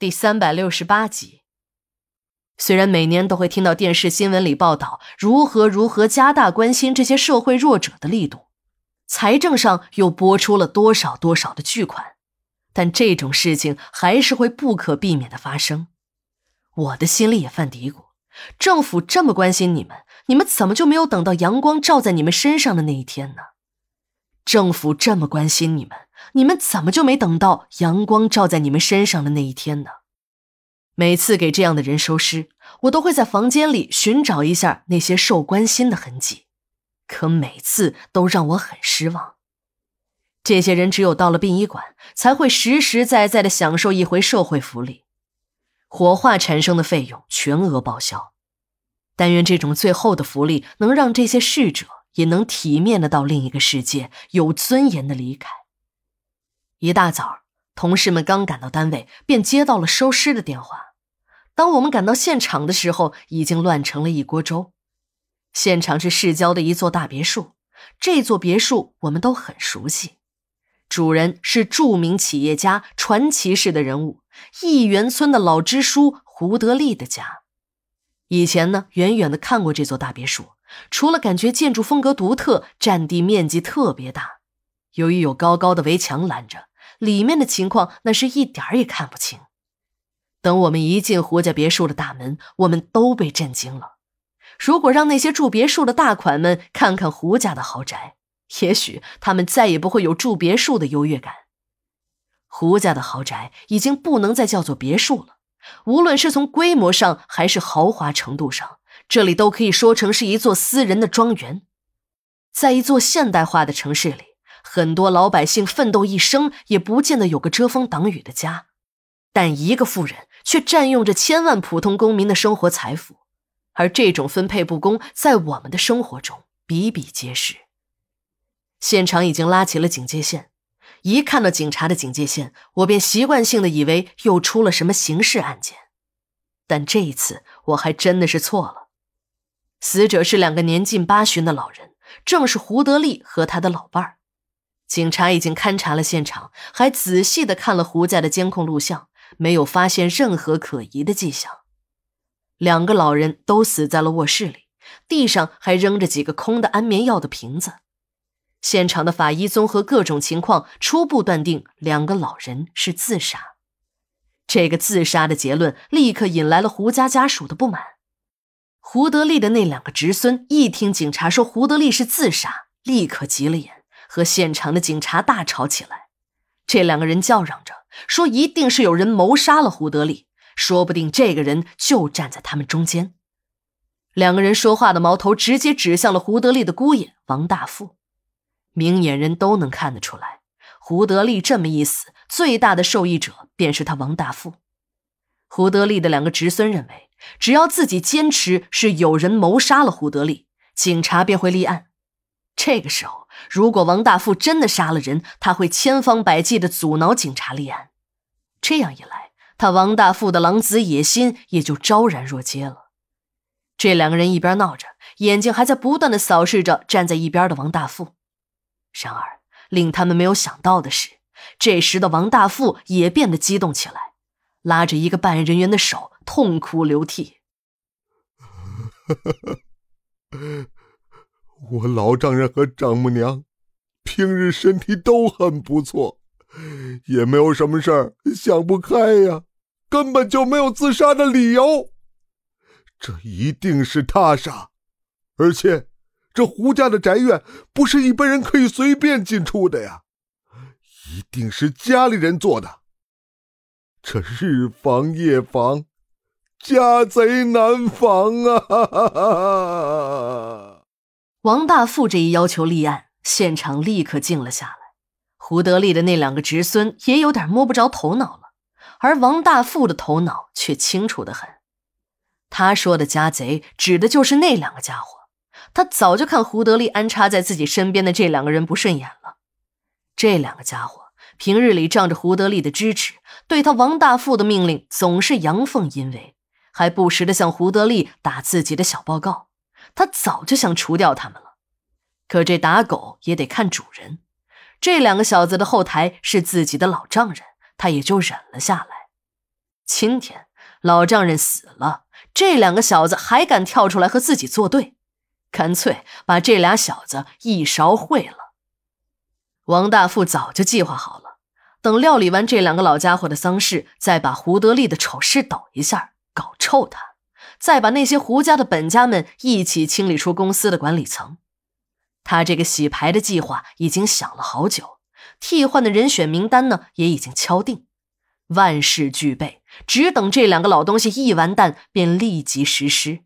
第三百六十八集。虽然每年都会听到电视新闻里报道如何如何加大关心这些社会弱者的力度，财政上又拨出了多少多少的巨款，但这种事情还是会不可避免的发生。我的心里也犯嘀咕：政府这么关心你们，你们怎么就没有等到阳光照在你们身上的那一天呢？政府这么关心你们。你们怎么就没等到阳光照在你们身上的那一天呢？每次给这样的人收尸，我都会在房间里寻找一下那些受关心的痕迹，可每次都让我很失望。这些人只有到了殡仪馆，才会实实在在的享受一回社会福利，火化产生的费用全额报销。但愿这种最后的福利能让这些逝者也能体面的到另一个世界，有尊严的离开。一大早，同事们刚赶到单位，便接到了收尸的电话。当我们赶到现场的时候，已经乱成了一锅粥。现场是市郊的一座大别墅，这座别墅我们都很熟悉，主人是著名企业家、传奇式的人物——亿元村的老支书胡德利的家。以前呢，远远的看过这座大别墅，除了感觉建筑风格独特，占地面积特别大，由于有高高的围墙拦着。里面的情况那是一点儿也看不清。等我们一进胡家别墅的大门，我们都被震惊了。如果让那些住别墅的大款们看看胡家的豪宅，也许他们再也不会有住别墅的优越感。胡家的豪宅已经不能再叫做别墅了，无论是从规模上还是豪华程度上，这里都可以说成是一座私人的庄园。在一座现代化的城市里。很多老百姓奋斗一生，也不见得有个遮风挡雨的家，但一个富人却占用着千万普通公民的生活财富，而这种分配不公，在我们的生活中比比皆是。现场已经拉起了警戒线，一看到警察的警戒线，我便习惯性的以为又出了什么刑事案件，但这一次我还真的是错了。死者是两个年近八旬的老人，正是胡德利和他的老伴儿。警察已经勘察了现场，还仔细的看了胡家的监控录像，没有发现任何可疑的迹象。两个老人都死在了卧室里，地上还扔着几个空的安眠药的瓶子。现场的法医综合各种情况，初步断定两个老人是自杀。这个自杀的结论立刻引来了胡家家属的不满。胡德利的那两个侄孙一听警察说胡德利是自杀，立刻急了眼。和现场的警察大吵起来，这两个人叫嚷着说：“一定是有人谋杀了胡德利，说不定这个人就站在他们中间。”两个人说话的矛头直接指向了胡德利的姑爷王大富。明眼人都能看得出来，胡德利这么一死，最大的受益者便是他王大富。胡德利的两个侄孙认为，只要自己坚持是有人谋杀了胡德利，警察便会立案。这个时候。如果王大富真的杀了人，他会千方百计的阻挠警察立案。这样一来，他王大富的狼子野心也就昭然若揭了。这两个人一边闹着，眼睛还在不断的扫视着站在一边的王大富。然而，令他们没有想到的是，这时的王大富也变得激动起来，拉着一个办案人员的手，痛哭流涕。我老丈人和丈母娘平日身体都很不错，也没有什么事儿想不开呀，根本就没有自杀的理由。这一定是他杀，而且这胡家的宅院不是一般人可以随便进出的呀，一定是家里人做的。这日防夜防，家贼难防啊！王大富这一要求立案，现场立刻静了下来。胡德利的那两个侄孙也有点摸不着头脑了，而王大富的头脑却清楚的很。他说的家贼指的就是那两个家伙。他早就看胡德利安插在自己身边的这两个人不顺眼了。这两个家伙平日里仗着胡德利的支持，对他王大富的命令总是阳奉阴违，还不时的向胡德利打自己的小报告。他早就想除掉他们了，可这打狗也得看主人。这两个小子的后台是自己的老丈人，他也就忍了下来。今天老丈人死了，这两个小子还敢跳出来和自己作对，干脆把这俩小子一勺烩了。王大富早就计划好了，等料理完这两个老家伙的丧事，再把胡德利的丑事抖一下，搞臭他，再把那些胡家的本家们一起清理出公司的管理层。他这个洗牌的计划已经想了好久，替换的人选名单呢也已经敲定，万事俱备，只等这两个老东西一完蛋，便立即实施。